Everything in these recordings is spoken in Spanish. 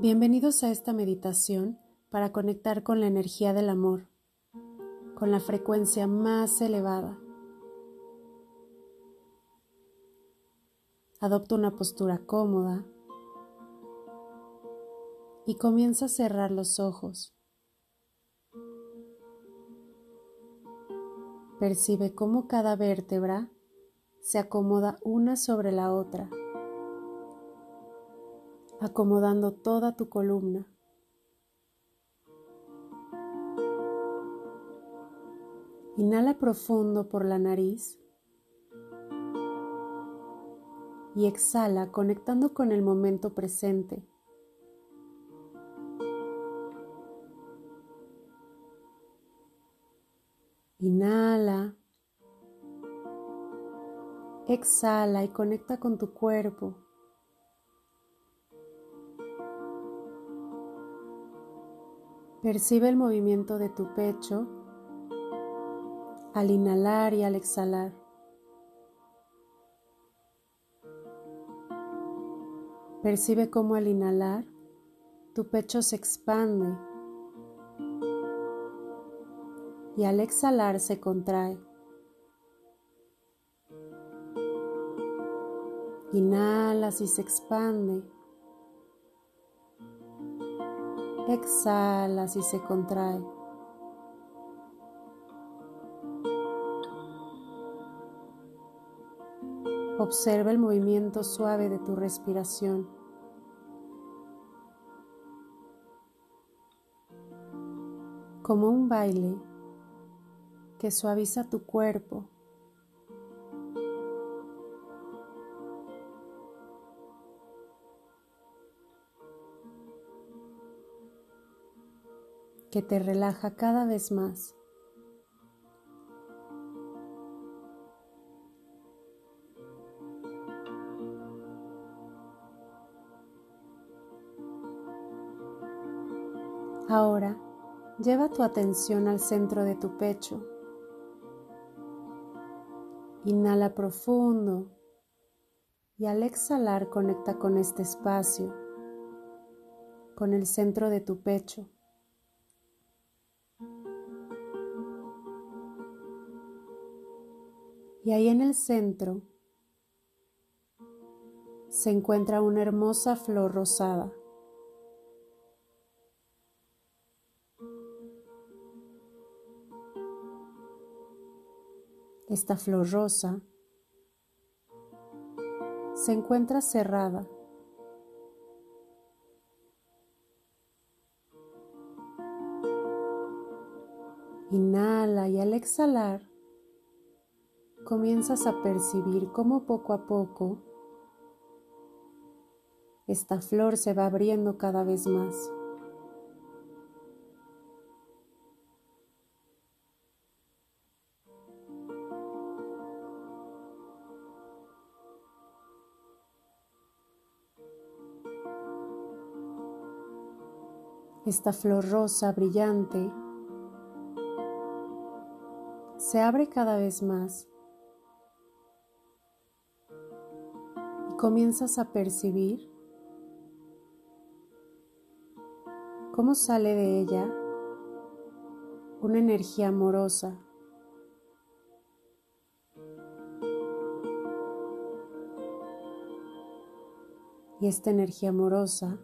Bienvenidos a esta meditación para conectar con la energía del amor, con la frecuencia más elevada. Adopta una postura cómoda y comienza a cerrar los ojos. Percibe cómo cada vértebra se acomoda una sobre la otra acomodando toda tu columna. Inhala profundo por la nariz y exhala conectando con el momento presente. Inhala, exhala y conecta con tu cuerpo. Percibe el movimiento de tu pecho al inhalar y al exhalar. Percibe cómo al inhalar tu pecho se expande y al exhalar se contrae. Inhalas y se expande. Exhalas y se contrae. Observa el movimiento suave de tu respiración. Como un baile que suaviza tu cuerpo que te relaja cada vez más. Ahora lleva tu atención al centro de tu pecho. Inhala profundo y al exhalar conecta con este espacio, con el centro de tu pecho. Y ahí en el centro se encuentra una hermosa flor rosada. Esta flor rosa se encuentra cerrada. Inhala y al exhalar comienzas a percibir cómo poco a poco esta flor se va abriendo cada vez más. Esta flor rosa brillante se abre cada vez más comienzas a percibir cómo sale de ella una energía amorosa. Y esta energía amorosa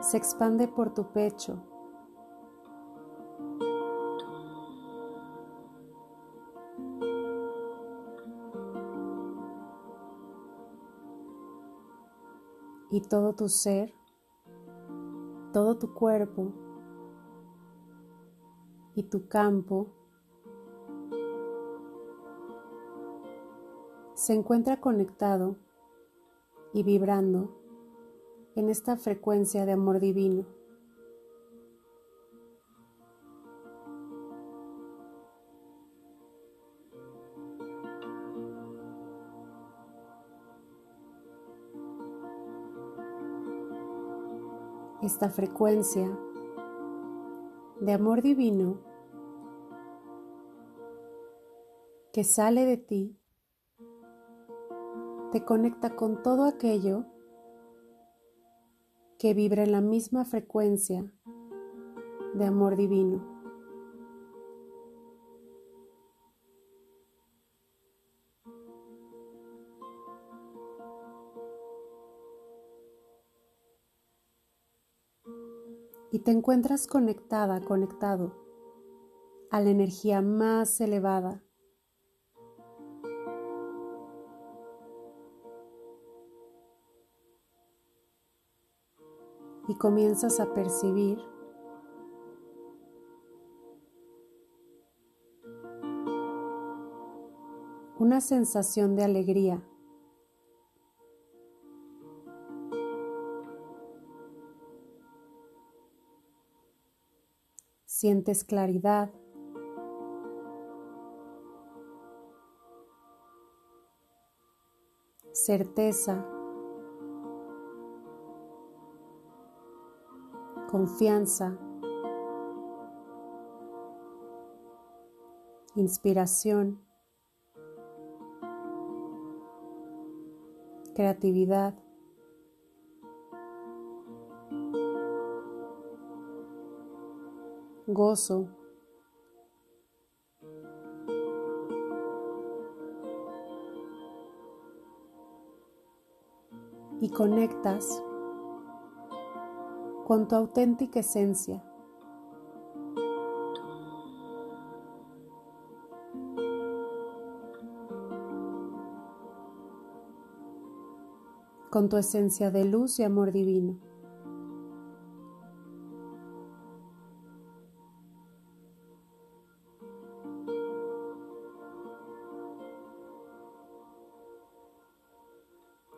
se expande por tu pecho y todo tu ser, todo tu cuerpo y tu campo se encuentra conectado y vibrando en esta frecuencia de amor divino. Esta frecuencia de amor divino que sale de ti, te conecta con todo aquello que vibra en la misma frecuencia de amor divino. Y te encuentras conectada, conectado a la energía más elevada y comienzas a percibir una sensación de alegría. Sientes claridad. Certeza. confianza, inspiración, creatividad, gozo, y conectas con tu auténtica esencia. con tu esencia de luz y amor divino.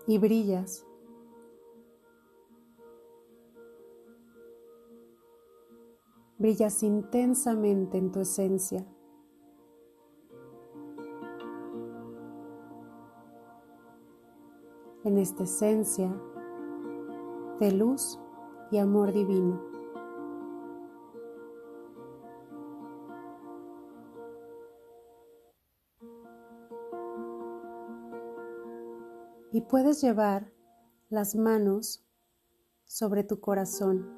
Y brillas brillas intensamente en tu esencia. En esta esencia de luz y amor divino. Puedes llevar las manos sobre tu corazón.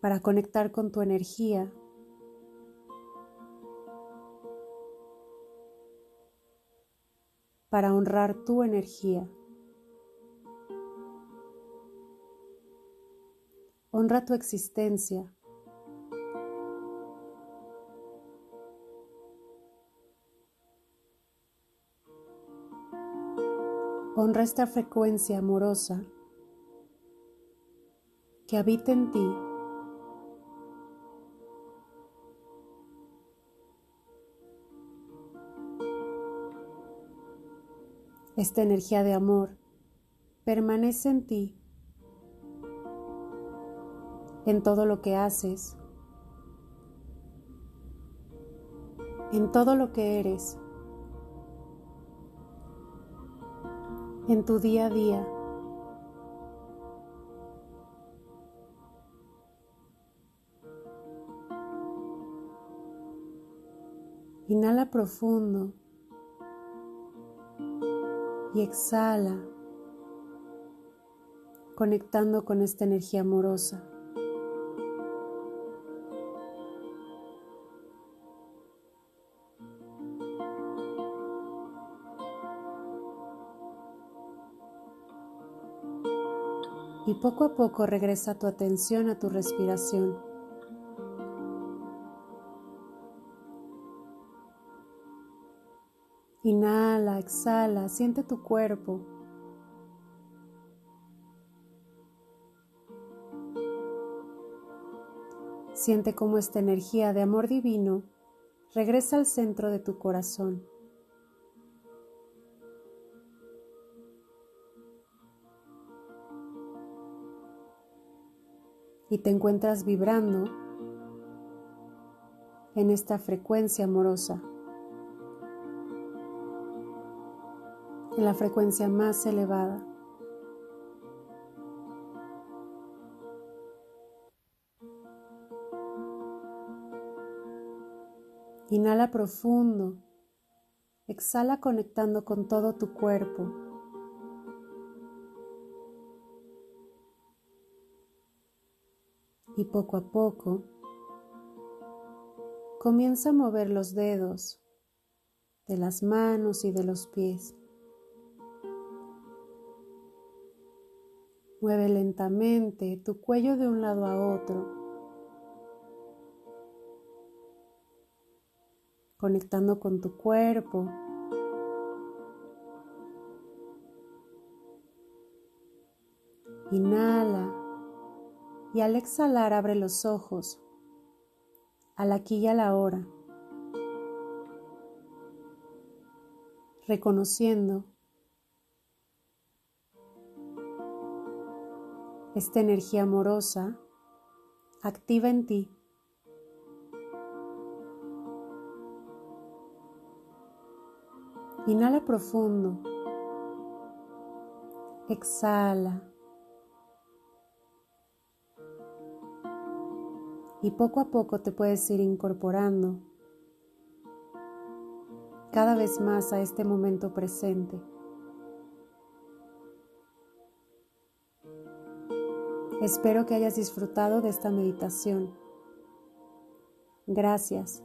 para conectar con tu energía. para honrar tu energía. Honra tu existencia. Honra esta frecuencia amorosa que habita en ti. Esta energía de amor permanece en ti, en todo lo que haces, en todo lo que eres, en tu día a día. Inhala profundo y exhala, conectando con esta energía amorosa. Y poco a poco regresa tu atención a tu respiración. Inhala, exhala, siente tu cuerpo. Siente cómo esta energía de amor divino regresa al centro de tu corazón. Y te encuentras vibrando en esta frecuencia amorosa. en la frecuencia más elevada. Inhala profundo, exhala conectando con todo tu cuerpo, Y poco a poco comienza a mover los dedos de las manos y de los pies. Mueve lentamente tu cuello de un lado a otro, conectando con tu cuerpo. Inhala y al exhalar abre los ojos, al aquí y a la hora, reconociendo esta energía amorosa activa en ti. Inhala profundo. Exhala. Y poco a poco te puedes ir incorporando cada vez más a este momento presente. Espero que hayas disfrutado de esta meditación. Gracias.